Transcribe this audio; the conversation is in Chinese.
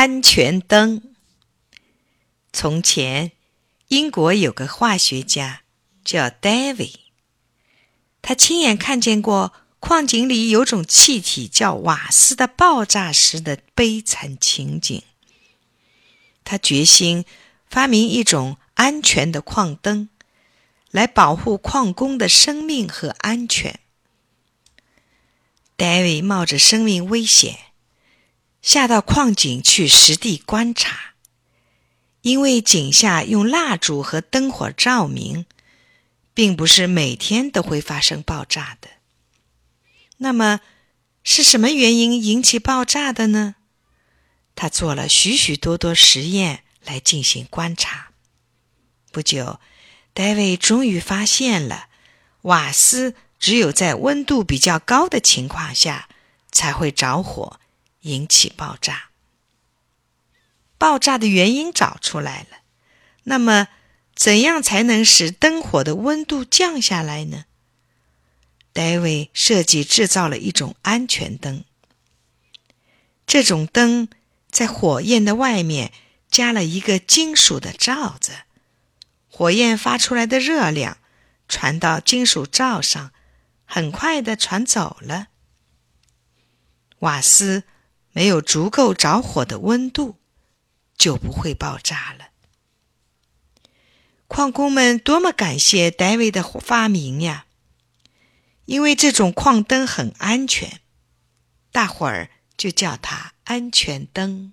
安全灯。从前，英国有个化学家叫 David，他亲眼看见过矿井里有种气体叫瓦斯的爆炸时的悲惨情景。他决心发明一种安全的矿灯，来保护矿工的生命和安全。David 冒着生命危险。下到矿井去实地观察，因为井下用蜡烛和灯火照明，并不是每天都会发生爆炸的。那么，是什么原因引起爆炸的呢？他做了许许多多实验来进行观察。不久，戴维终于发现了，瓦斯只有在温度比较高的情况下才会着火。引起爆炸，爆炸的原因找出来了。那么，怎样才能使灯火的温度降下来呢？戴维设计制造了一种安全灯。这种灯在火焰的外面加了一个金属的罩子，火焰发出来的热量传到金属罩上，很快的传走了。瓦斯。没有足够着火的温度，就不会爆炸了。矿工们多么感谢戴维的发明呀！因为这种矿灯很安全，大伙儿就叫它安全灯。